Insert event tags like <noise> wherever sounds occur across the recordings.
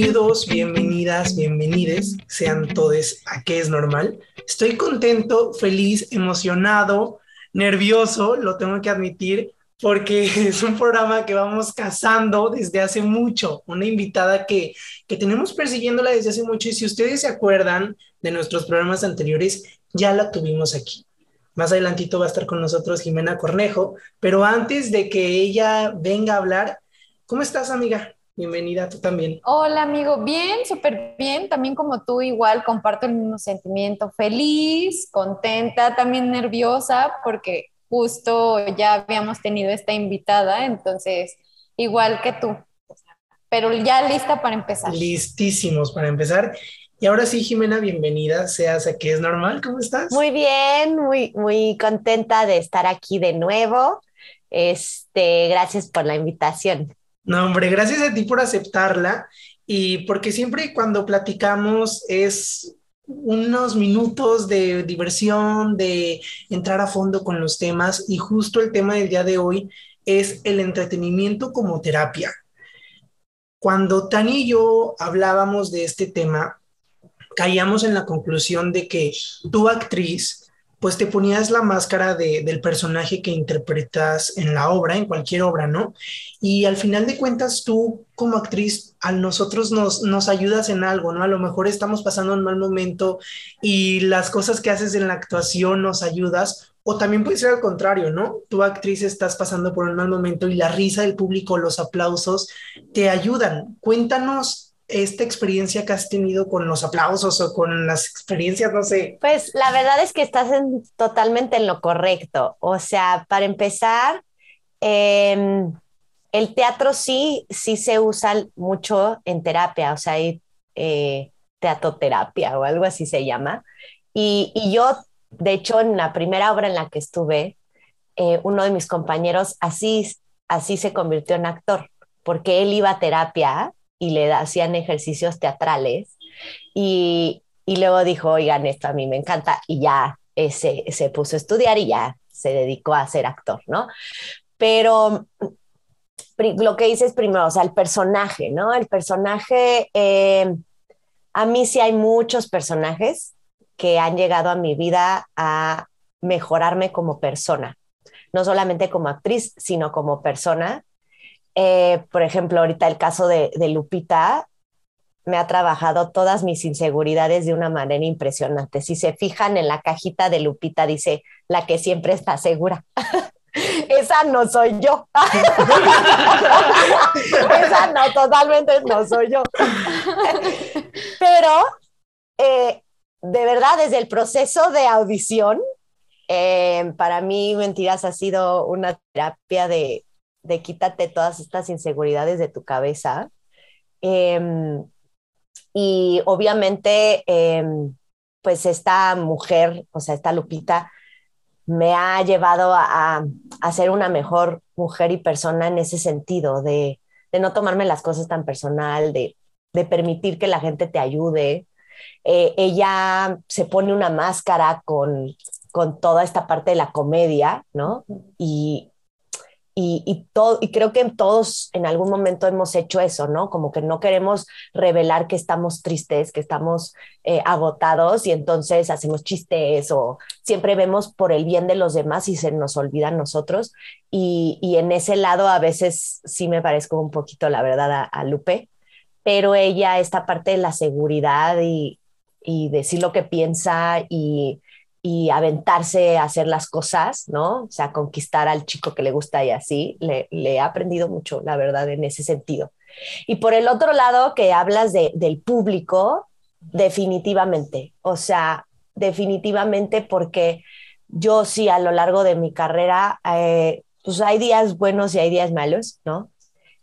Bienvenidos, bienvenidas, bienvenides, sean todos a qué es normal. Estoy contento, feliz, emocionado, nervioso, lo tengo que admitir, porque <laughs> es un programa que vamos cazando desde hace mucho, una invitada que, que tenemos persiguiéndola desde hace mucho y si ustedes se acuerdan de nuestros programas anteriores, ya la tuvimos aquí. Más adelantito va a estar con nosotros Jimena Cornejo, pero antes de que ella venga a hablar, ¿cómo estás amiga? Bienvenida tú también. Hola amigo, bien, súper bien, también como tú igual comparto el mismo sentimiento, feliz, contenta, también nerviosa porque justo ya habíamos tenido esta invitada, entonces igual que tú, pero ya lista para empezar. Listísimos para empezar. Y ahora sí, Jimena, bienvenida, seas aquí es normal, ¿cómo estás? Muy bien, muy, muy contenta de estar aquí de nuevo. Este, gracias por la invitación. No, hombre, gracias a ti por aceptarla y porque siempre cuando platicamos es unos minutos de diversión, de entrar a fondo con los temas y justo el tema del día de hoy es el entretenimiento como terapia. Cuando Tani y yo hablábamos de este tema, caíamos en la conclusión de que tu actriz, pues te ponías la máscara del personaje que interpretas en la obra, en cualquier obra, ¿no? Y al final de cuentas, tú como actriz, a nosotros nos, nos ayudas en algo, ¿no? A lo mejor estamos pasando un mal momento y las cosas que haces en la actuación nos ayudas, o también puede ser al contrario, ¿no? Tu actriz estás pasando por un mal momento y la risa del público, los aplausos te ayudan. Cuéntanos esta experiencia que has tenido con los aplausos o con las experiencias, no sé? Pues la verdad es que estás totalmente en lo correcto. O sea, para empezar, em, el teatro sí, sí se usa mucho en terapia, o sea, hay eh, teatroterapia o algo así se llama. Y, yo, de hecho, en la primera obra en la que estuve, eh, uno de mis compañeros así, así se convirtió en actor, porque él iba a terapia y le hacían ejercicios teatrales y, y, luego dijo, oigan, esto a mí me encanta y ya se, se puso a estudiar y ya se dedicó a ser actor, ¿no? Pero lo que dices primero, o sea, el personaje, ¿no? El personaje, eh, a mí sí hay muchos personajes que han llegado a mi vida a mejorarme como persona, no solamente como actriz, sino como persona. Eh, por ejemplo, ahorita el caso de, Lupita me ha trabajado todas mis inseguridades de una manera impresionante. Si se fijan en la cajita de Lupita, dice la que siempre está segura. <laughs> Esa no soy yo. <laughs> Esa no, totalmente no soy yo. Pero eh, de verdad, desde el proceso de audición, eh, para mí Mentiras ha sido una terapia de, de quítate todas estas inseguridades de tu cabeza. Em, y obviamente, em, pues esta mujer, o sea, esta Lupita, me ha llevado a, a, ser una mejor mujer y persona en ese sentido, de, no tomarme las cosas tan personal, de, permitir que la gente te ayude. Eh, ella se pone una máscara con, con toda esta parte de la comedia, ¿no? Y, y, todo, y creo que todos en algún momento hemos hecho eso, ¿no? Como que no queremos revelar que estamos tristes, que estamos eh, agotados y entonces hacemos chistes o siempre vemos por el bien de los demás y se nos olvidan nosotros. Y, y en ese lado a veces sí me parezco un poquito, la verdad, a, Lupe, pero ella, esta parte de la seguridad y, y decir lo que piensa y y aventarse a hacer las cosas, ¿no? O sea, conquistar al chico que le gusta y así, le, le he aprendido mucho, la verdad, en ese sentido. Y por el otro lado, que hablas de, del público, definitivamente, o sea, definitivamente porque yo sí a lo largo de mi carrera, eh, pues hay días buenos y hay días malos, ¿no?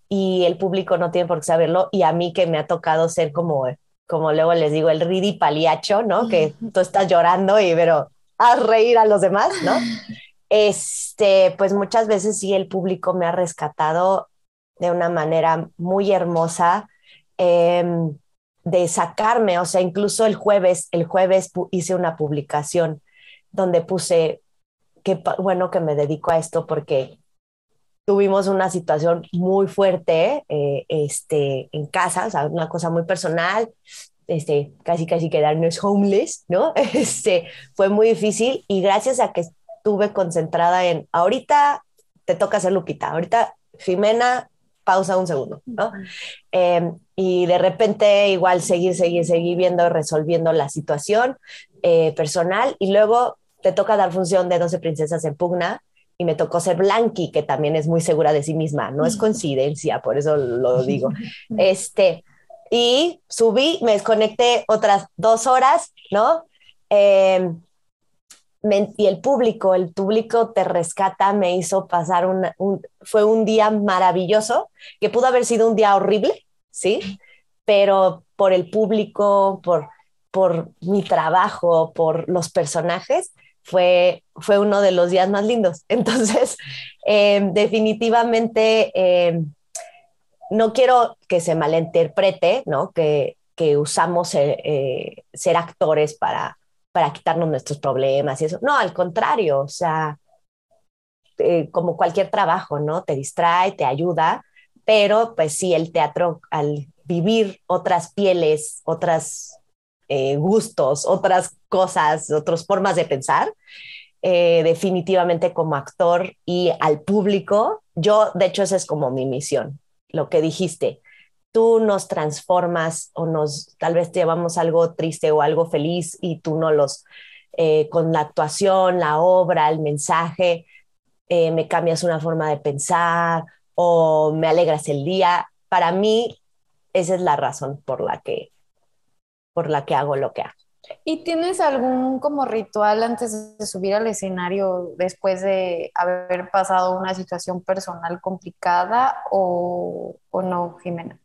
Y el público no tiene por qué saberlo y a mí que me ha tocado ser como como luego les digo, el ridi paliacho, ¿no? Que tú estás llorando y pero haz reír a los demás, ¿no? <laughs> Este, pues muchas veces sí el público me ha rescatado de una manera muy hermosa em, de sacarme, o sea, incluso el jueves, el jueves hice una publicación donde puse, qué bueno que me dedico a esto porque tuvimos una situación muy fuerte eh, este, en casa, o sea, una cosa muy personal, este, casi casi quedarnos homeless, ¿no? <laughs> Este, fue muy difícil y gracias a que estuve concentrada en, ahorita te toca hacer Lupita, ahorita Jimena, pausa un segundo, ¿no? Em, y de repente igual seguir, seguir, seguir viendo, resolviendo la situación eh, personal y luego te toca dar función de 12 princesas en pugna y me tocó ser Blanqui, que también es muy segura de sí misma, no es coincidencia, por eso lo <laughs> digo. Este, y subí, me desconecté otras dos horas, ¿no? Em, y el público, el público te rescata, me hizo pasar un, fue un día maravilloso, que pudo haber sido un día horrible, ¿sí? Pero por el público, por, por mi trabajo, por los personajes, fue, fue uno de los días más lindos. <laughs> Entonces, em, definitivamente, em, no quiero que se malinterprete, ¿no? Que, que usamos eh, eh, ser actores para, para quitarnos nuestros problemas y eso. No, al contrario, o sea, eh, como cualquier trabajo, ¿no? Te distrae, te ayuda, pero pues sí, el teatro al vivir otras pieles, otras eh, gustos, otras cosas, otras formas de pensar. Eh, definitivamente como actor y al público, yo de hecho esa es como mi misión, lo que dijiste, tú nos transformas o nos tal vez te llevamos algo triste o algo feliz y tú no los, eh, con la actuación, la obra, el mensaje, me cambias una forma de pensar o me alegras el día. Para mí, esa es la razón por la que por la que hago lo que hago. ¿Y tienes algún como ritual antes de subir al escenario después de haber pasado una situación personal complicada o, o no, Jimena?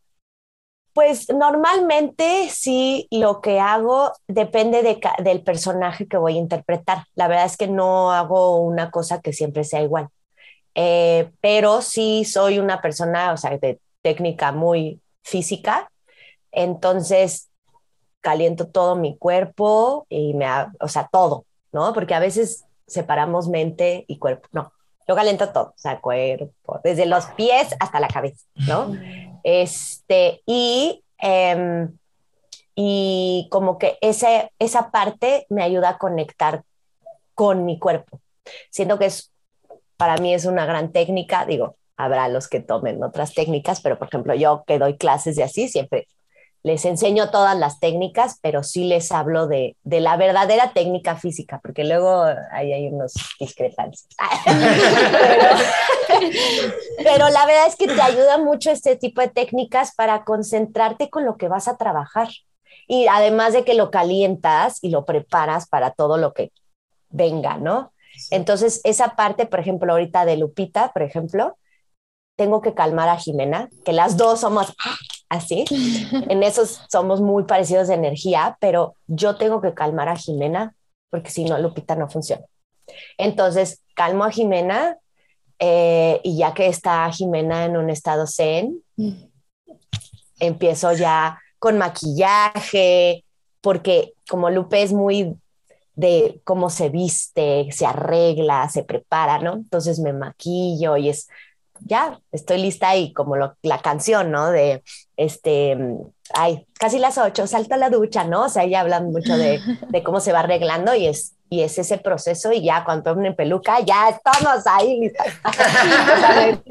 Pues normalmente sí, lo que hago depende de, del personaje que voy a interpretar. La verdad es que no hago una cosa que siempre sea igual. Eh, pero sí soy una persona, o sea, de técnica muy física. Entonces, caliento todo mi cuerpo y me, o sea, todo, ¿no? Porque a veces separamos mente y cuerpo, no, yo caliento todo, o sea, cuerpo, desde los pies hasta la cabeza, ¿no? Este, y, em, y como que ese, esa parte me ayuda a conectar con mi cuerpo. Siento que es, para mí es una gran técnica, digo, habrá los que tomen otras técnicas, pero por ejemplo, yo que doy clases de así, siempre les enseño todas las técnicas, pero sí les hablo de, de la verdadera técnica física, porque luego ahí hay unos discrepancias. <laughs> pero, la verdad es que te ayuda mucho este tipo de técnicas para concentrarte con lo que vas a trabajar. Y además de que lo calientas y lo preparas para todo lo que venga, ¿no? Entonces, esa parte, por ejemplo, ahorita de Lupita, por ejemplo, tengo que calmar a Jimena, que las dos somos así. <laughs> En eso somos muy parecidos de energía, pero yo tengo que calmar a Jimena porque si no, Lupita no funciona. Entonces, calmo a Jimena eh, y ya que está Jimena en un estado zen, empiezo ya con maquillaje, porque como Lupe es muy de cómo se viste, se arregla, se prepara, ¿no? Entonces me maquillo y es ya estoy lista y como la canción, ¿no? De, este, ay, casi las ocho, salta a la ducha, ¿no? O sea, ella habla mucho de, <laughs> de, cómo se va arreglando y es, y es ese proceso y ya cuando ponen peluca, ya estamos ahí. <laughs>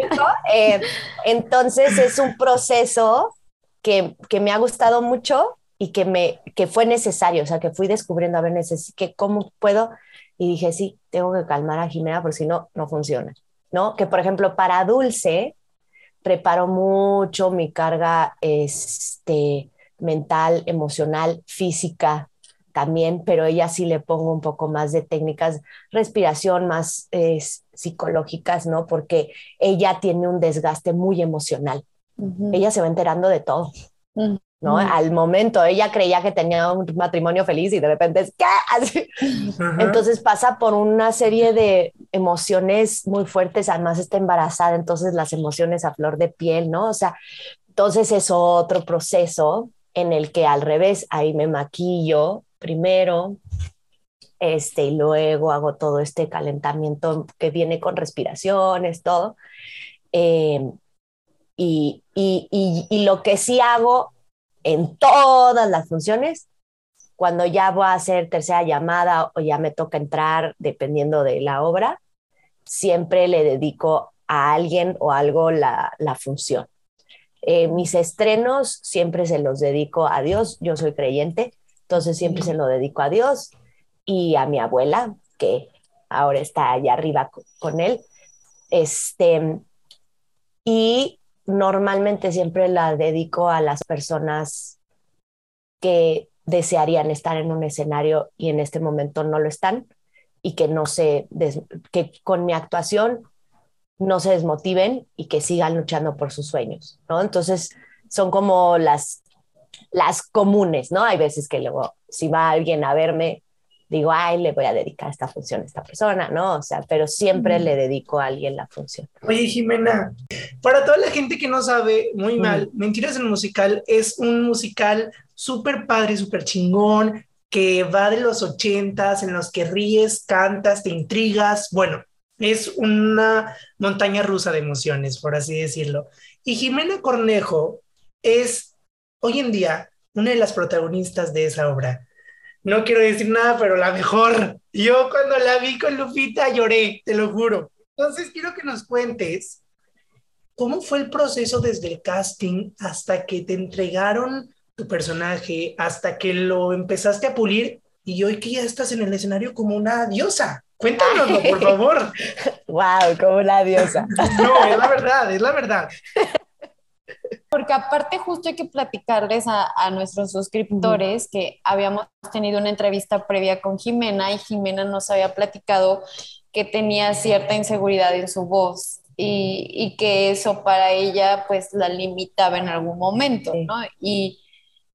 eh, entonces es un proceso que, que, me ha gustado mucho y que, me, que fue necesario, o sea, que fui descubriendo, a ver, que cómo puedo, y dije, sí, tengo que calmar a Jimena porque si no, no funciona. ¿no? Que por ejemplo para Dulce preparo mucho mi carga este, mental, emocional, física también, pero ella sí le pongo un poco más de técnicas, respiración más psicológicas, ¿no? Porque ella tiene un desgaste muy emocional. Ella se va enterando de todo. ¿No? Al momento ella creía que tenía un matrimonio feliz y de repente es ¿qué? Entonces pasa por una serie de emociones muy fuertes, además está embarazada, entonces las emociones a flor de piel, ¿no? O sea, entonces es otro proceso en el que al revés, ahí me maquillo primero, este, y luego hago todo este calentamiento que viene con respiraciones, todo. Em, y, y, y, lo que sí hago en todas las funciones, cuando ya voy a hacer tercera llamada o ya me toca entrar, dependiendo de la obra, siempre le dedico a alguien o algo la, la función. Eh, mis estrenos siempre se los dedico a Dios, yo soy creyente, entonces siempre se lo dedico a Dios y a mi abuela, que ahora está allá arriba con él. Este, y normalmente siempre la dedico a las personas que desearían estar en un escenario y en este momento no lo están y que no se que con mi actuación no se desmotiven y que sigan luchando por sus sueños, ¿no? Entonces, son como las, las comunes, ¿no? Hay veces que luego, si va alguien a verme, digo, ay, le voy a dedicar esta función a esta persona, ¿no? O sea, pero siempre le dedico a alguien la función. Oye, Jimena, para toda la gente que no sabe, muy mal, Mentiras en musical es un musical súper padre, súper chingón, que va de los ochentas, en los que ríes, cantas, te intrigas, bueno, es una montaña rusa de emociones, por así decirlo. Y Jimena Cornejo es hoy en día una de las protagonistas de esa obra. No quiero decir nada, pero la mejor. Yo cuando la vi con Lupita lloré, te lo juro. Entonces quiero que nos cuentes cómo fue el proceso desde el casting hasta que te entregaron tu personaje, hasta que lo empezaste a pulir y hoy que ya estás en el escenario como una diosa. Cuéntanoslo, por favor. Wow, como una diosa. <laughs> No, es la verdad, es la verdad. <laughs> Porque aparte justo hay que platicarles a, nuestros suscriptores que habíamos tenido una entrevista previa con Jimena y Jimena nos había platicado que tenía cierta inseguridad en su voz y, y que eso para ella pues la limitaba en algún momento, ¿no? Y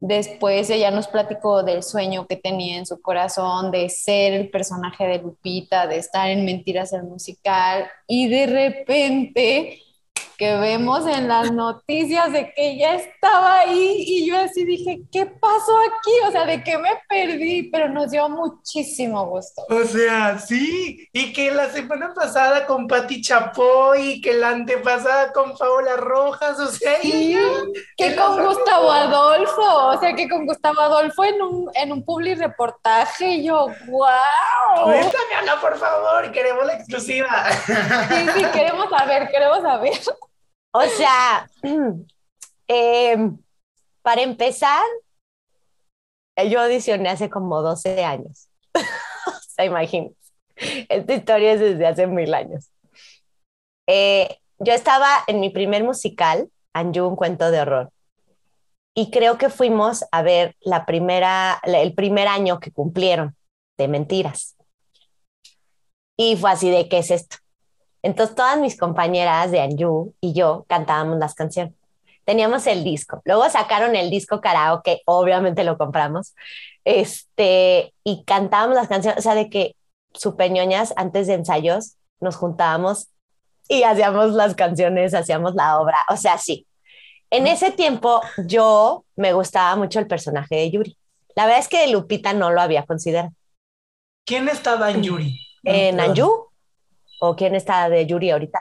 Después ella nos platicó del sueño que tenía en su corazón de ser el personaje de Lupita, de estar en Mentiras el musical y de repente que vemos en las noticias de que ella estaba ahí y yo así dije, ¿qué pasó aquí? O sea, ¿de qué me perdí? Pero nos dio muchísimo gusto. O sea, sí, y que la semana pasada con Patti Chapoy y que la antepasada con Paola Rojas, o sea, sí, que con Gustavo Adolfo, o sea, que con Gustavo Adolfo en un, en un public reportaje y yo, wow. Cuéntame, Ana, por favor, queremos la exclusiva. Sí, sí, queremos saber, queremos saber. O sea, <clears throat> em, para empezar, yo audicioné hace como 12 años. <laughs> o sea, imagínense. Esta historia es desde hace mil años. Eh, yo estaba en mi primer musical, Anju, un cuento de horror. Y creo que fuimos a ver la primera, el primer año que cumplieron de mentiras. Y fue así de, ¿qué es esto? Entonces todas mis compañeras de Anju y yo cantábamos las canciones. Teníamos el disco. Luego sacaron el disco karaoke, obviamente lo compramos. Este, y cantábamos las canciones, o sea, de que supeñoñas antes de ensayos nos juntábamos y hacíamos las canciones, hacíamos la obra, o sea, sí. En ese tiempo yo me gustaba mucho el personaje de Yuri. La verdad es que de Lupita no lo había considerado. ¿Quién estaba en Yuri? En Anju. ¿O quién está de Yuri ahorita?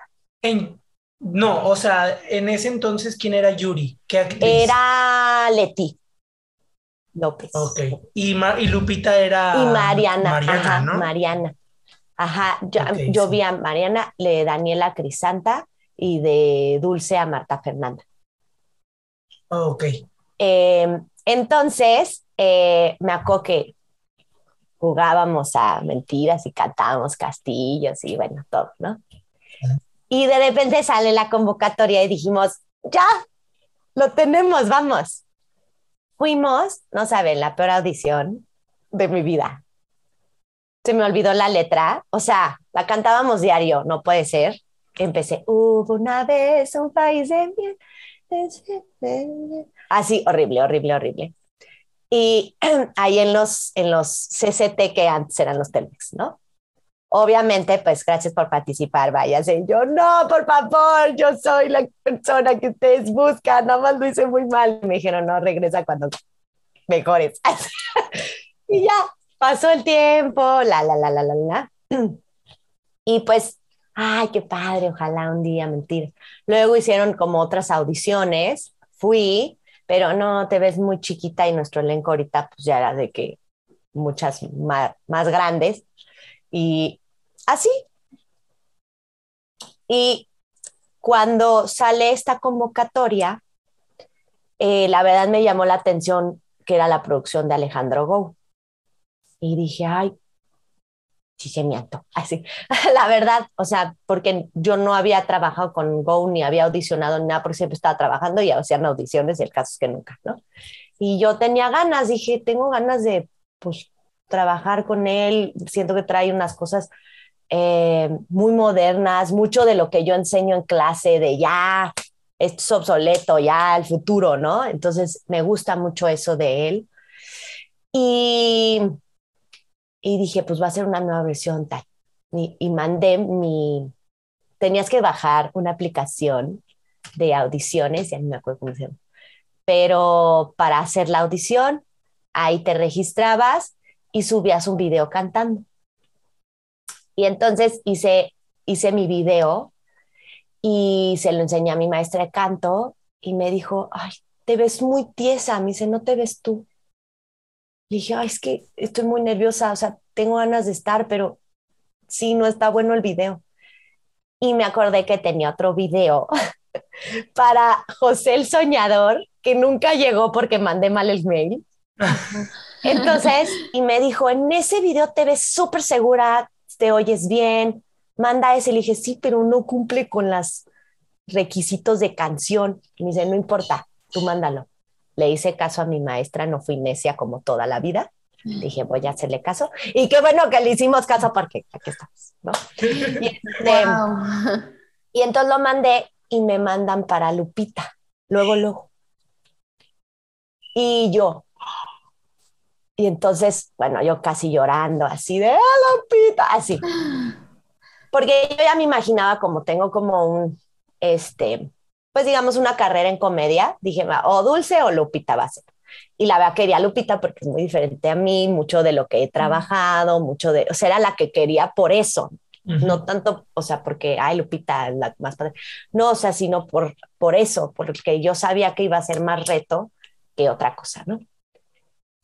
no, o sea, en ese entonces, ¿quién era Yuri? ¿Qué actriz? Era Leti López. Ok. Y, y Lupita era. Y Mariana. Mariana, ajá, Mariana. Ajá. Yo, vi a Mariana, de Daniela Crisanta y de Dulce a Marta Fernanda. ok. Em, entonces, eh, me acuerdo que jugábamos a mentiras y cantábamos castillos y bueno, todo, ¿no? Y de repente sale la convocatoria y dijimos, ya, lo tenemos, vamos. Fuimos, no saben, la peor audición de mi vida. Se me olvidó la letra, o sea, la cantábamos diario, no puede ser. Empecé, hubo una vez un país de miel. Así, horrible, horrible, horrible. Y <clears throat> ahí en los, en los CCT que antes eran los Telmex, ¿no? Obviamente, pues gracias por participar, váyase. Yo, no, por favor, yo soy la persona que ustedes buscan, nada más lo hice muy mal. Me dijeron, no, regresa cuando mejores. <laughs> y ya, pasó el tiempo, la, la, la, la, la, la. <clears throat> Y pues ay, qué padre, ojalá un día, mentira. Luego hicieron como otras audiciones, fui, pero no, te ves muy chiquita y nuestro elenco ahorita pues ya era de que muchas más, más grandes. Y así. Y cuando sale esta convocatoria, eh, la verdad me llamó la atención que era la producción de Alejandro Go. Y dije, ay, se me <laughs> Así, la verdad, o sea, porque yo no había trabajado con Go ni había audicionado ni nada, porque siempre estaba trabajando y hacían audiciones y el caso es que nunca, ¿no? Y yo tenía ganas, dije, tengo ganas de, pues, trabajar con él, siento que trae unas cosas eh, muy modernas, mucho de lo que yo enseño en clase, de ya, esto es obsoleto, ya el futuro, ¿no? Entonces me gusta mucho eso de él. Y, y dije, pues va a ser una nueva versión tal. Y, y mandé mi, tenías que bajar una aplicación de audiciones, ya no me acuerdo cómo se llama, pero para hacer la audición, ahí te registrabas y subías un video cantando. Y entonces hice, hice mi video y se lo enseñé a mi maestra de canto y me dijo, ay, te ves muy tiesa, me dice, no te ves tú. Dije, ay, es que estoy muy nerviosa, o sea, tengo ganas de estar, pero sí, no está bueno el video. Y me acordé que tenía otro video <laughs> para José el Soñador, que nunca llegó porque mandé mal el mail. <laughs> Entonces, y me dijo, en ese video te ves súper segura, te oyes bien, manda ese. Le dije, sí, pero no cumple con los requisitos de canción. Y me dice, no importa, tú mándalo. Le hice caso a mi maestra, no fui necia como toda la vida. Dije, voy a hacerle caso. Y qué bueno que le hicimos caso porque aquí estamos, ¿no? <laughs> Y, este, y entonces lo mandé y me mandan para Lupita, luego, luego. Y yo, y entonces, bueno, yo casi llorando, así de, ¡ah, Lupita! Así. <gasps> Porque yo ya me imaginaba como tengo como un, este, pues digamos, una carrera en comedia. Dije, o Dulce o Lupita va a ser. Y la verdad quería Lupita porque es muy diferente a mí, mucho de lo que he trabajado, mucho de, o sea, era la que quería por eso. No tanto, o sea, porque, ay, Lupita, la más padre. No, o sea, sino por, por eso, porque yo sabía que iba a ser más reto que otra cosa, ¿no?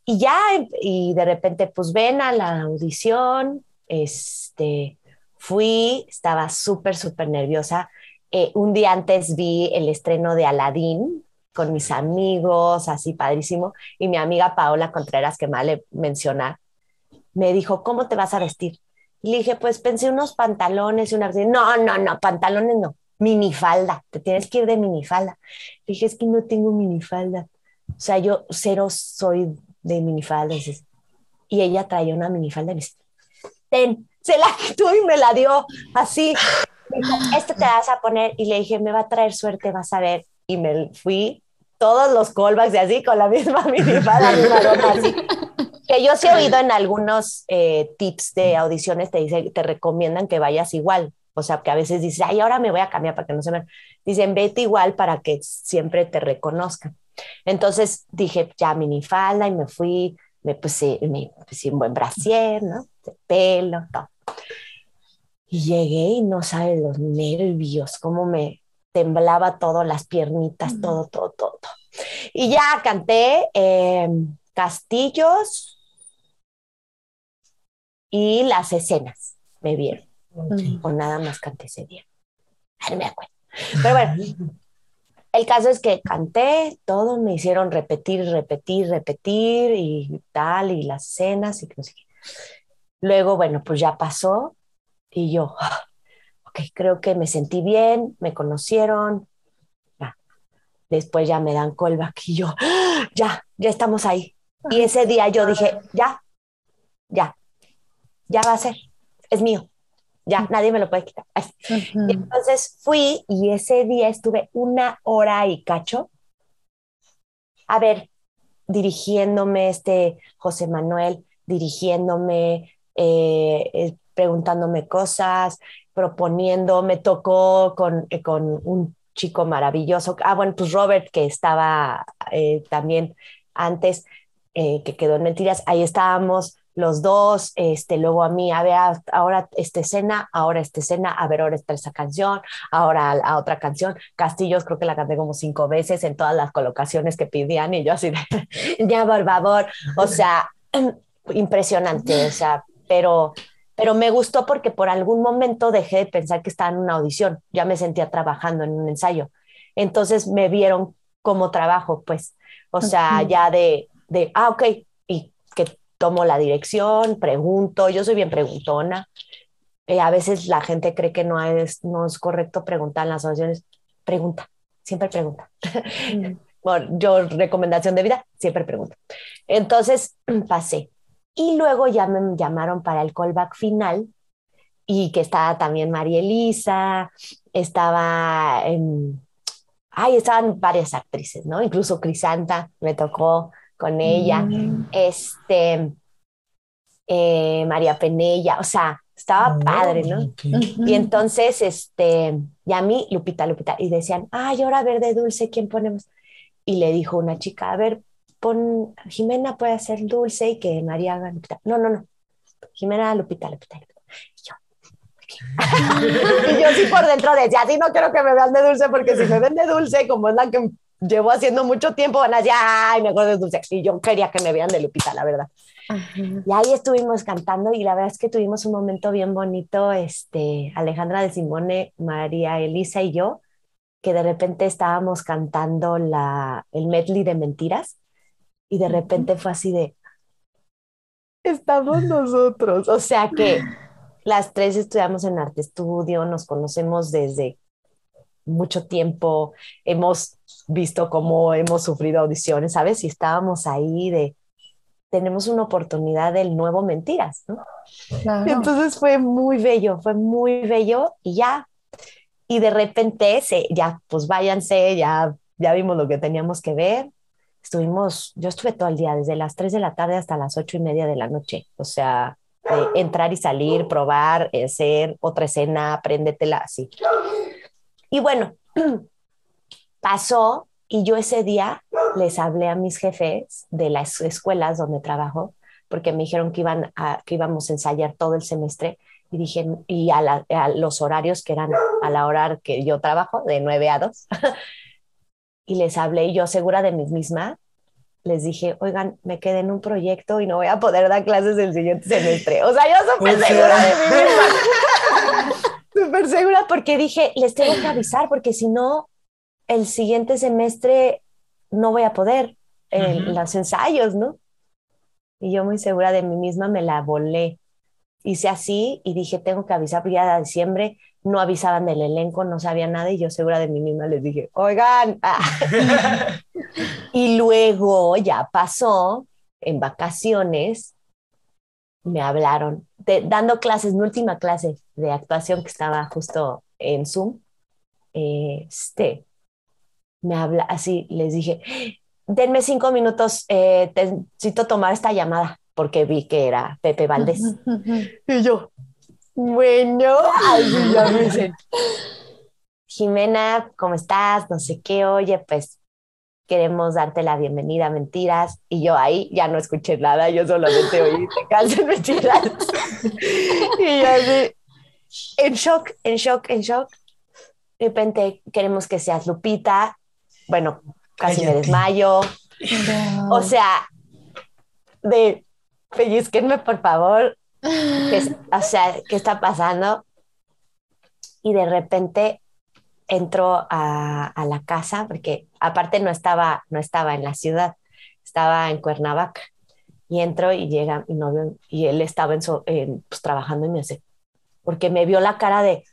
y ya, y de repente, pues ven a la audición, este, fui, estaba súper, súper nerviosa. Eh, un día antes vi el estreno de Aladdin con mis amigos, así padrísimo, y mi amiga Paola Contreras, que mal le menciona, me dijo, ¿cómo te vas a vestir? Y le dije, pues pensé unos pantalones y una... No, no, no, pantalones no, minifalda, te tienes que ir de minifalda. Le dije, es que no tengo minifalda. O sea, yo cero soy de minifalda. Y ella traía una minifalda y me dice, ten, se la <laughs> quitó y me la dio así. Dijo, esto te vas a poner. Y le dije, me va a traer suerte, vas a ver. Y me fui todos los callbacks de así, con la misma <laughs> minifalda, <laughs> así. Que yo sí he oído en algunos eh, tips de audiciones, te, dice, te recomiendan que vayas igual. O sea, que a veces dices, ay, ahora me voy a cambiar para que no se me... Dicen, vete igual para que siempre te reconozcan. Entonces dije, ya minifalda y me fui, me puse, me puse un buen brasier, ¿no? De pelo, todo. Y llegué y no sabes los nervios, cómo me temblaba todo, las piernitas, todo, todo, todo, Y ya canté em, Castillos y las escenas, me vieron. O nada más canté ese día. No me acuerdo. Pero bueno, el caso es que canté, todo me hicieron repetir, repetir, repetir y tal, y las escenas y no sé qué. Luego, bueno, pues ya pasó y yo, ah, ok, creo que me sentí bien, me conocieron. Después ya me dan callback y yo, ah, ya, ya estamos ahí. Y ese día yo dije, ya, ya, ya va a ser, es mío ya nadie me lo puede quitar. entonces fui y ese día estuve una hora y cacho, a ver, dirigiéndome, este José Manuel, dirigiéndome, eh, eh, preguntándome cosas, proponiendo, me tocó con, eh, con, un chico maravilloso, ah, bueno, pues Robert, que estaba también antes, que quedó en mentiras, ahí estábamos los dos, este, luego a mí, a ver, ahora esta escena, ahora esta escena, a ver, ahora está esa canción, ahora a, otra canción. Castillos creo que la canté como cinco veces en todas las colocaciones que pedían y yo así de, <laughs> ya por favor, o sea, <clears throat> impresionante, o sea, pero, pero me gustó porque por algún momento dejé de pensar que estaba en una audición, ya me sentía trabajando en un ensayo. Entonces me vieron como trabajo, pues, o sea, ya de, de, ah, ok, y que tomo la dirección, pregunto, yo soy bien preguntona. Eh, a veces la gente cree que no es, no es correcto preguntar en las audiciones. Pregunta, siempre pregunta. <laughs> bueno, yo, recomendación de vida, siempre pregunto. Entonces <clears throat> pasé. Y luego ya me llamaron para el callback final y que estaba también María Elisa, estaba, en, ay, estaban varias actrices, ¿no? Incluso Crisanta me tocó con ella, mm. este, eh, María Penella, o sea, estaba padre, ¿no? Y entonces, este, y a mí, Lupita, Lupita, y decían, ay, ahora verde dulce, ¿quién ponemos? Y le dijo una chica, a ver, pon, Jimena puede hacer dulce y que María haga Lupita. No, no, no. Jimena, Lupita, Lupita, Lupita. Y yo, <laughs> y yo sí por dentro decía, así no quiero que me vean de dulce, porque si me ven de dulce, como es la que llevo haciendo mucho tiempo, van a decir, ay, me acuerdo de dulce. Y yo quería que me vean de Lupita, la verdad. Y ahí estuvimos cantando y la verdad es que tuvimos un momento bien bonito, este, Alejandra de Simone, María Elisa y yo, que de repente estábamos cantando la, el medley de mentiras y de repente fue así de, estamos nosotros. O sea que las tres estudiamos en arte estudio, nos conocemos desde mucho tiempo, hemos visto cómo hemos sufrido audiciones, ¿sabes? Y estábamos ahí de, tenemos una oportunidad del nuevo Mentiras, ¿no? Entonces fue muy bello, fue muy bello y ya, y de repente, se, ya, pues váyanse, ya, ya vimos lo que teníamos que ver. Estuvimos, yo estuve todo el día, desde las 3 de la tarde hasta las 8 y media de la noche. O sea, entrar y salir, probar, hacer otra escena, apréndetela así. Y bueno, <clears throat> pasó y yo ese día les hablé a mis jefes de las escuelas donde trabajo, porque me dijeron que, iban a, que íbamos a ensayar todo el semestre y dije, y a, los horarios que eran a la hora que yo trabajo, de 9 a 2. <laughs> y les hablé y yo segura de mí misma, les dije, oigan, me quedé en un proyecto y no voy a poder dar clases el siguiente semestre. O sea, yo súper segura de mí misma. <laughs> súper segura porque dije, les tengo que avisar porque si no, el siguiente semestre no voy a poder en los ensayos, ¿no? Y yo muy segura de mí misma me la volé hice así y dije, tengo que avisar, porque ya de diciembre no avisaban del elenco, no sabía nada y yo segura de mí misma les dije, oigan. <laughs> y luego ya pasó, en vacaciones, me hablaron, dando clases, mi última clase de actuación que estaba justo en Zoom, este, me habla así, les dije, denme cinco minutos, eh, necesito tomar esta llamada porque vi que era Pepe Valdés. <laughs> y yo, bueno, así ya me dicen, <laughs> Jimena, ¿cómo estás? No sé qué, oye, pues queremos darte la bienvenida a Mentiras. Y yo ahí ya no escuché nada, yo solamente oí, te calces mentiras. <laughs> y yo así, en shock, en shock, en shock. De repente queremos que seas Lupita. Bueno, casi me desmayo. O sea, de pellizquenme por favor, <laughs> o sea, ¿qué está pasando? Y de repente entró a, la casa, porque aparte no estaba, no estaba en la ciudad, estaba en Cuernavaca. Y entró y llega mi novio, y él estaba en, pues, trabajando y me dice, porque me vio la cara de,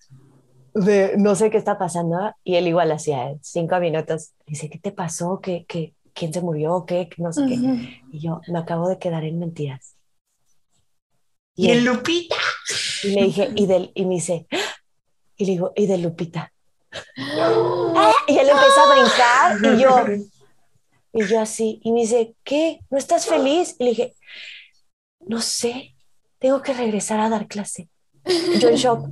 de no sé qué está pasando, y él igual hacía cinco minutos, dice, ¿qué te pasó? ¿Qué, qué, quién se murió, qué, no sé qué. Y yo me acabo de quedar en mentiras. Y, el Lupita. Y le dije, y, del, y me dice, y le digo, ¿y de Lupita? y él empezó a brincar y yo, y yo así, y me dice, ¿qué? ¿No estás feliz? Y le dije, no sé, tengo que regresar a dar clase. Yo en shock.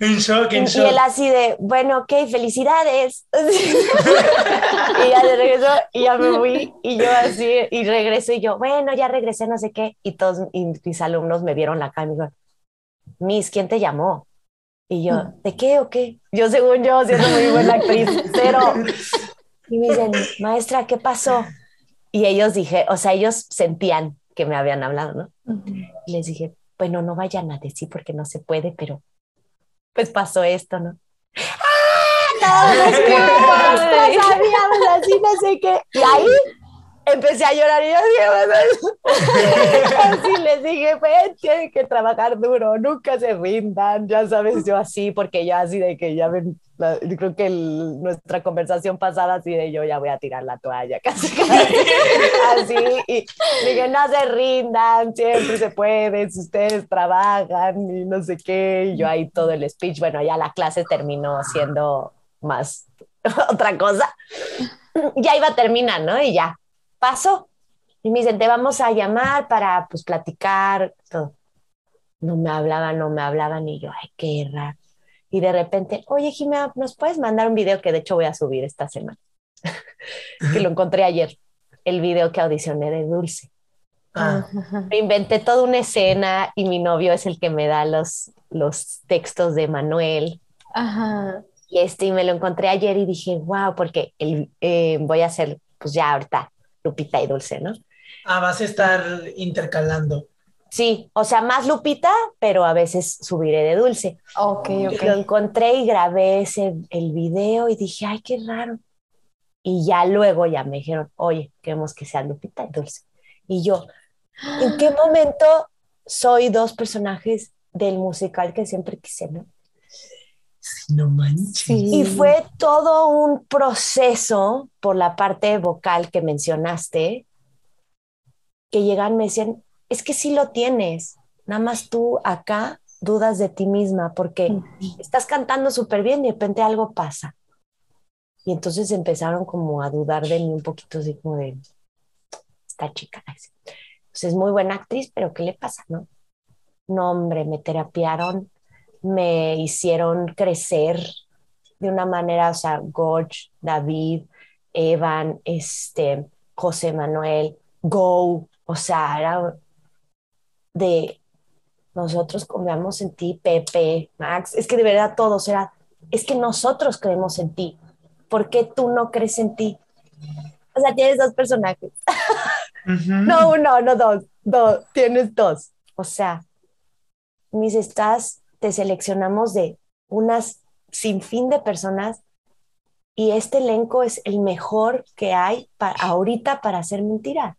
En shock, en y, shock. Y él así de, bueno, ok, felicidades. <laughs> y ya de regreso, y ya me fui, y yo así, y regreso, y yo, bueno, ya regresé, no sé qué. Y todos y mis alumnos me vieron la cara y me dijeron, Miss, ¿quién te llamó? Y yo, ¿de qué o qué? Yo, según yo, siendo muy buena actriz, cero. Y me dicen, maestra, ¿qué pasó? Y ellos dije, o sea, ellos sentían que me habían hablado, ¿no? Y les dije, bueno, no vayan a decir porque no se puede, pero pues pasó esto, ¿no? ¡Ah! <laughs> No, no sabíamos así, no sé qué. Y ahí empecé a llorar y yo así <laughs> les dije, pues tienen que trabajar duro, nunca se rindan, ya sabes, yo así, porque ya así de que ya ven, yo creo que el, nuestra conversación pasada así de yo ya voy a tirar la toalla, <laughs> casi, casi así, y dije, no se rindan, siempre se puede, si ustedes trabajan y no sé qué, y yo ahí todo el speech, bueno, ya la clase terminó siendo más <laughs> otra cosa, ya iba a terminar, ¿no? Y ya, pasó. Y me dicen, te vamos a llamar para pues platicar, todo. No me hablaban, no me hablaban y yo, ay, qué raro. Y de repente, oye, Jimena, ¿nos puedes mandar un video que de hecho voy a subir esta semana? <laughs> que lo encontré ayer, el video que audicioné de Dulce. Ah. Me inventé toda una escena y mi novio es el que me da los, los textos de Manuel. Ajá. Y este, y me lo encontré ayer y dije, wow, porque el, eh, voy a hacer, pues ya ahorita, Lupita y Dulce, ¿no? Ah, vas a estar intercalando. Sí, o sea, más Lupita, pero a veces subiré de Dulce. Ok, ok. Lo encontré y grabé ese, el video y dije, ay, qué raro. Y ya luego ya me dijeron, oye, queremos que sea Lupita y Dulce. Y yo, ¿en qué momento soy dos personajes del musical que siempre quise, no? Sí, no manches. Y fue todo un proceso por la parte vocal que mencionaste, que llegan me decían, es que sí lo tienes, nada más tú acá dudas de ti misma porque estás cantando súper bien y de repente algo pasa. Y entonces empezaron como a dudar de mí un poquito así como de, esta chica, pues es muy buena actriz, pero ¿qué le pasa, no? No, hombre, me terapiaron, me hicieron crecer de una manera, o sea, Gorge, David, Evan, este, José Manuel, Go, o sea, era de nosotros confiamos en ti, Pepe, Max, es que de verdad todos era, es que nosotros creemos en ti, ¿por qué tú no crees en ti? O sea, tienes dos personajes. Uh -huh. No, uno, no dos, dos, tienes dos. O sea, mis estás, te seleccionamos de unas sinfín de personas y este elenco es el mejor que hay para, ahorita para hacer mentira.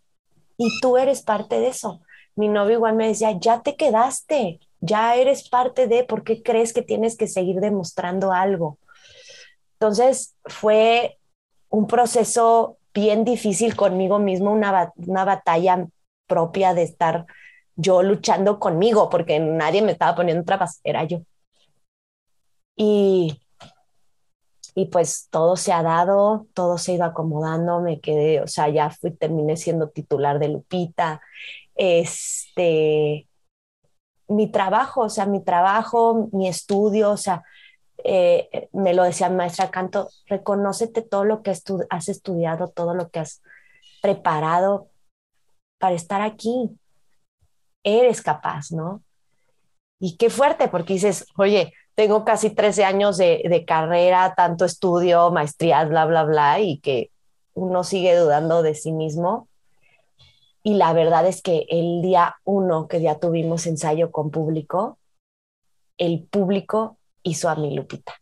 Y tú eres parte de eso. Mi novio igual me decía, ya te quedaste, ya eres parte de, ¿por qué crees que tienes que seguir demostrando algo? Entonces fue un proceso bien difícil conmigo mismo, una, una batalla propia de estar yo luchando conmigo, porque nadie me estaba poniendo trabas, era yo. Y, y pues todo se ha dado, todo se ha ido acomodando, me quedé, o sea, ya fui, terminé siendo titular de Lupita. Este, mi trabajo, o sea, mi trabajo, mi estudio, o sea, eh, me lo decía maestra Canto, reconócete todo lo que has estudiado, todo lo que has preparado para estar aquí. Eres capaz, ¿no? Y qué fuerte, porque dices, oye, tengo casi 13 años de, de carrera, tanto estudio, maestrías, bla, bla, bla, y que uno sigue dudando de sí mismo. Y la verdad es que el día uno que ya tuvimos ensayo con público, el público hizo a mi Lupita.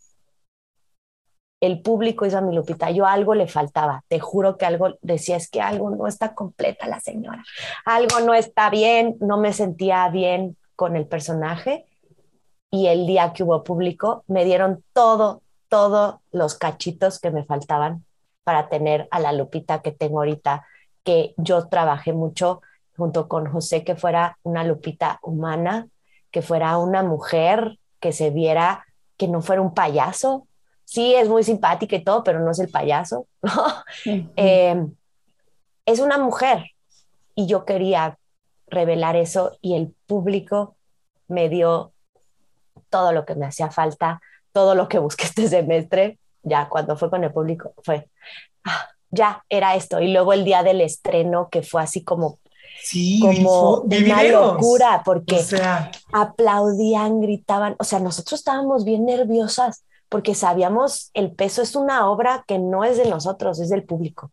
El público hizo a mi Lupita. Yo algo le faltaba. Te juro que algo decía, es que algo no está completa la señora. Algo no está bien. No me sentía bien con el personaje. Y el día que hubo público, me dieron todo, todos los cachitos que me faltaban para tener a la Lupita que tengo ahorita, que yo trabajé mucho junto con José, que fuera una Lupita humana, que fuera una mujer que se viera que no fuera un payaso. Sí, es muy simpática y todo, pero no es el payaso. <laughs> ¿no? Uh -huh. eh, es una mujer y yo quería revelar eso y el público me dio todo lo que me hacía falta, todo lo que busqué este <laughs> semestre, ya cuando fue con el público, fue, ah, ya era esto. Y luego el día del estreno, que fue así como Sí, como vi una locura, porque O sea, aplaudían, gritaban, o sea, nosotros estábamos bien nerviosas porque sabíamos el peso es una obra que no es de nosotros, es del público.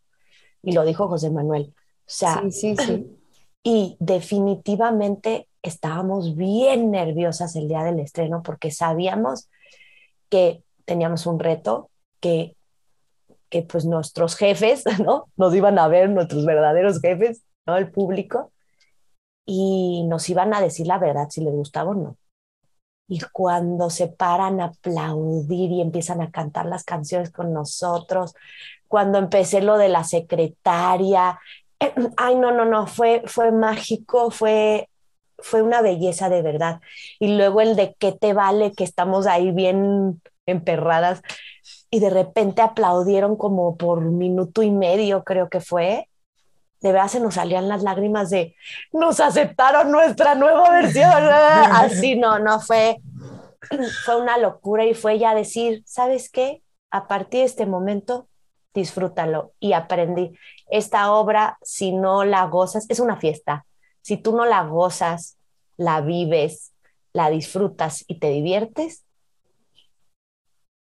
Y lo dijo José Manuel. O sea, Sí, sí, sí. y definitivamente estábamos bien nerviosas el día del estreno porque sabíamos que teníamos un reto, que, que pues nuestros jefes, <laughs> ¿no? Nos iban a ver, nuestros verdaderos jefes, ¿no? El público, y nos iban a decir la verdad si les gustaba o no. Y cuando se paran a aplaudir y empiezan a cantar las canciones con nosotros, cuando empecé lo de la secretaria, <clears throat> ay, no, no, no, fue, fue mágico, fue, fue una belleza de verdad. Y luego el de qué te vale, que estamos ahí bien emperradas y de repente aplaudieron como por minuto y medio, creo que fue. De verdad se nos salían las lágrimas de nos aceptaron nuestra nueva versión. <laughs> Así no, no fue, fue una locura y fue ya decir, ¿sabes qué? A partir de este momento, disfrútalo y aprendí. Esta obra, si no la gozas, es una fiesta. Si tú no la gozas, la vives, la disfrutas y te diviertes,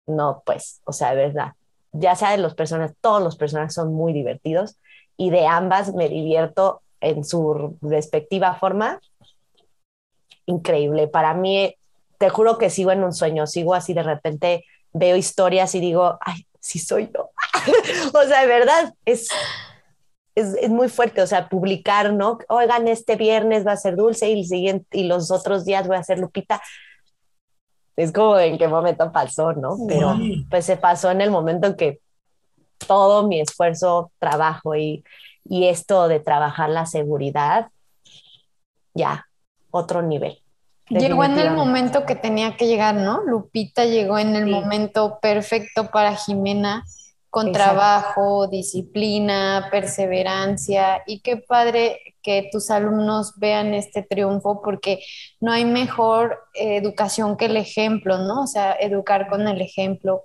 no, pues, o sea, de verdad, ya sea los personajes, todos los personajes son muy divertidos y de ambas me divierto en su respectiva forma. Increíble. Para mí, te juro que sigo en un sueño, sigo así de repente, veo historias y digo, ay, sí soy yo. <laughs> o sea, de verdad, es, es, es, muy fuerte, o sea, publicar, ¿no? Oigan, este viernes va a ser Dulce y, el siguiente, y los otros días voy a ser Lupita. Es como en qué momento pasó, ¿no? Pero pues se pasó en el momento en que todo mi esfuerzo, trabajo y, y esto de trabajar la seguridad, ya, otro nivel. Llegó en el momento que tenía que llegar, ¿no? Lupita llegó en el Sí. momento perfecto para Jimena, con Exacto. trabajo, disciplina, perseverancia. Y qué padre que tus alumnos vean este triunfo, porque no hay mejor eh, educación que el ejemplo, ¿no? O sea, educar con el ejemplo.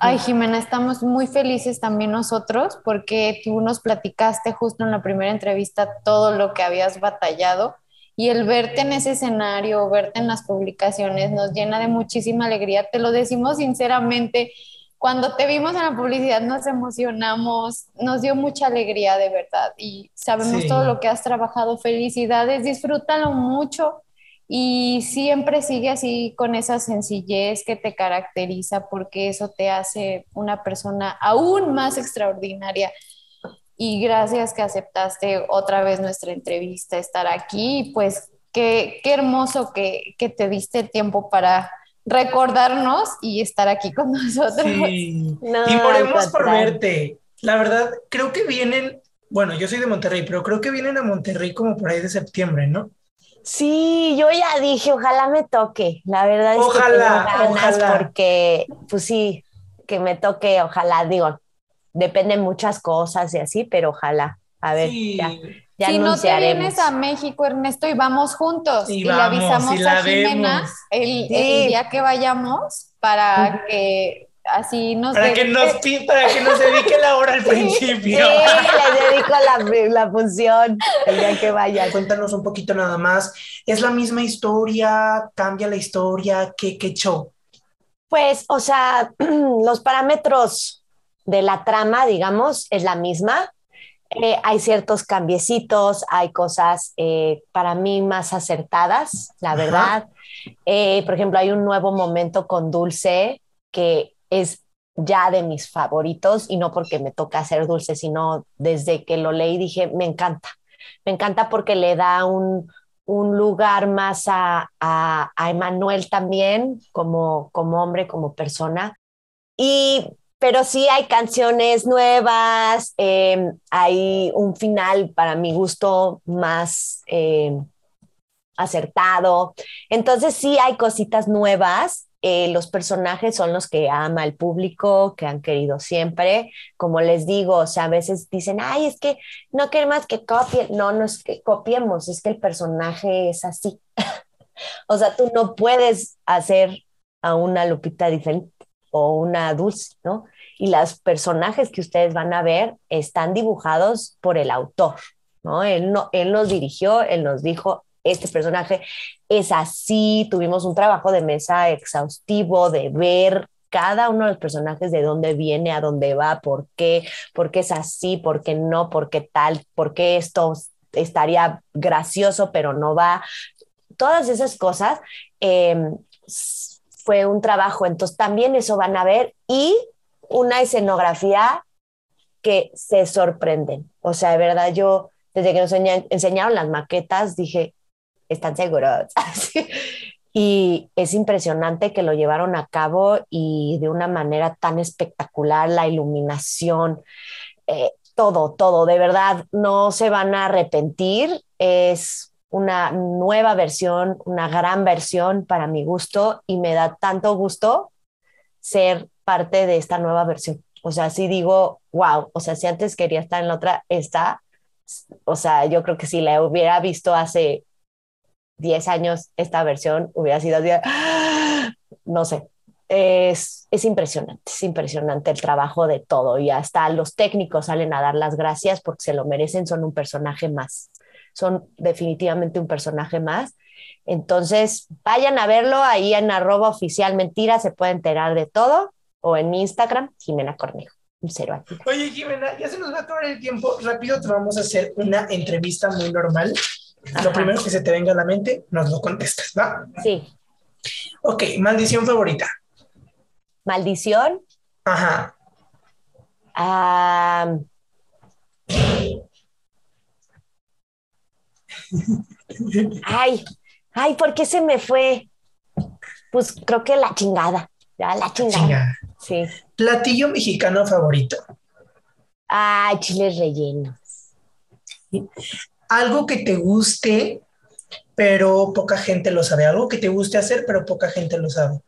Ay, Jimena, estamos muy felices también nosotros porque tú nos platicaste justo en la primera entrevista todo lo que habías batallado y el verte en ese escenario, verte en las publicaciones nos llena de muchísima alegría. Te lo decimos sinceramente, cuando te vimos en la publicidad nos emocionamos, nos dio mucha alegría de verdad y sabemos Sí. todo lo que has trabajado. Felicidades, disfrútalo mucho. Y siempre sigue así con esa sencillez que te caracteriza porque eso te hace una persona aún más extraordinaria. Y gracias que aceptaste otra vez nuestra entrevista, estar aquí. Pues qué, qué hermoso que, que te diste tiempo para recordarnos y estar aquí con <laughs> nosotros. Sí. No, y moremos por verte. La verdad, creo que vienen, bueno, yo soy de Monterrey, pero creo que vienen a Monterrey como por ahí de septiembre, ¿no? Sí, yo ya dije, ojalá me toque. La verdad es Ojalá, que tengo ganas ojalá. porque, pues sí, que me toque, ojalá, digo, dependen muchas cosas y así, pero ojalá. A ver, Sí. ya, ya si no te vienes a México, Ernesto, y vamos juntos Y y, le avisamos y a Jimena el, Sí. el día que vayamos para que así nos Para que dedique- nos pi- para que nos dedique la hora al <laughs> Sí, principio. les dedico la, la función el día que vayan. Cuéntanos un poquito nada más. ¿Es la misma historia? ¿Cambia la historia? ¿Qué, qué show? Pues, o sea, <clears throat> los parámetros de la trama, digamos, es la misma. Eh, hay ciertos cambiecitos, hay cosas eh, para mí más acertadas, la Ajá. verdad. Eh, por ejemplo, hay un nuevo momento con Dulce que es ya de mis favoritos y no porque me toca hacer dulce, sino desde que lo leí dije, me encanta. Me encanta porque le da un, un lugar más a, a, a Emanuel también como, como hombre, como persona. Y, pero sí hay canciones nuevas, eh, hay un final para mi gusto más eh, acertado. Entonces sí hay cositas nuevas. Eh, los personajes son los que ama el público, que han querido siempre. Como les digo, o sea, a veces dicen, ay, es que no queremos que copien. No, no es que copiemos, es que el personaje es así. <laughs> O sea, tú no puedes hacer a una Lupita diferente o una Dulce, ¿no? Y los personajes que ustedes van a ver están dibujados por el autor, ¿no? Él, no, él nos dirigió, él nos dijo, este personaje es así, tuvimos un trabajo de mesa exhaustivo de ver cada uno de los personajes de dónde viene, a dónde va, por qué, por qué es así, por qué no, por qué tal, por qué esto estaría gracioso pero no va. Todas esas cosas em, fue un trabajo, entonces también eso van a ver y una escenografía que se sorprenden. O sea, de verdad, yo desde que nos enseñaron las maquetas dije, están seguros. <laughs> y es impresionante que lo llevaron a cabo y de una manera tan espectacular, la iluminación, eh, todo, todo, de verdad, no se van a arrepentir. Es una nueva versión, una gran versión para mi gusto y me da tanto gusto ser parte de esta nueva versión. O sea, si digo, wow, o sea, si antes quería estar en la otra, esta, o sea, yo creo que si la hubiera visto hace 10 años esta versión, hubiera sido, no sé, es, es, impresionante, es impresionante el trabajo de todo y hasta los técnicos salen a dar las gracias porque se lo merecen, son un personaje más, son definitivamente un personaje más. Entonces, vayan a verlo ahí en arroba oficial mentira, se puede enterar de todo, o en mi Instagram, Jimena Cornejo. Un cero aquí. Oye, Jimena, ya se nos va a acabar el tiempo. Rápido te vamos a hacer una entrevista muy normal. Lo primero que se te venga a la mente, nos lo contestas, ¿va? Sí. Ok, maldición favorita. Maldición. Ajá. Ay, ay, ¿por qué se me fue? Pues creo que la chingada. Ya, la chingada. Sí. Platillo mexicano favorito. Ay, chiles rellenos. Algo que te guste, pero poca gente lo sabe. Algo que te guste hacer, pero poca gente lo sabe.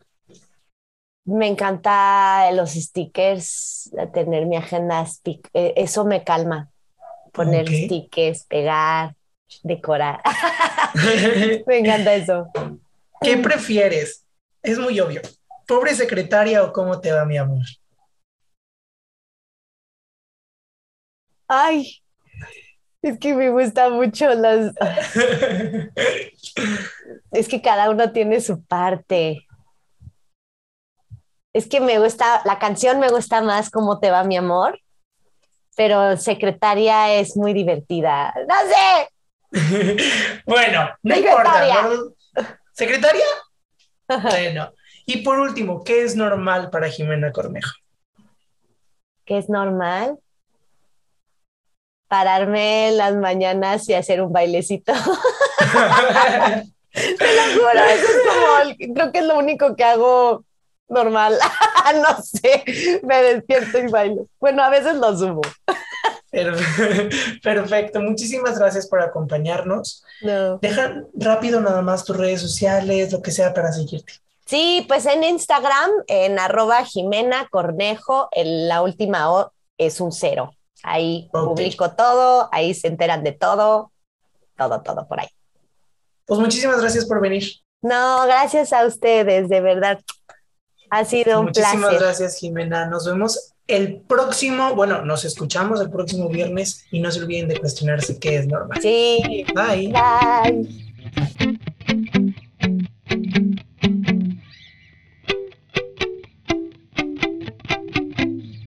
Me encanta los stickers, tener mi agenda, eh, eso me calma. Poner stickers, pegar, decorar. <laughs> me encanta eso. ¿Qué prefieres? Es muy obvio. ¿Pobre secretaria o cómo te va, mi amor? Ay, es que me gusta mucho las... <laughs> es que cada uno tiene su parte. Es que me gusta, la canción me gusta más cómo te va, mi amor, pero secretaria es muy divertida. No sé. <laughs> bueno, no importa. ¿Secretaria? bueno, y por último, ¿qué es normal para Jimena Cornejo? ¿Qué es normal? Pararme en las mañanas y hacer un bailecito. <laughs> Te lo juro, eso es como, creo que es lo único que hago normal. <laughs> no sé, me despierto y bailo. Bueno, a veces lo subo. <laughs> Perfecto, muchísimas gracias por acompañarnos. No. Deja rápido nada más tus redes sociales, lo que sea para seguirte. Sí, pues en Instagram, en arroba Jimena Cornejo, la última O es un cero. Ahí publico todo, ahí se enteran de todo, todo, todo por ahí. Pues muchísimas gracias por venir. No, gracias a ustedes, de verdad. Ha sido un placer. Muchísimas gracias, Jimena. Nos vemos el próximo, bueno, nos escuchamos el próximo viernes y no se olviden de cuestionarse qué es normal. Sí. Bye. Bye.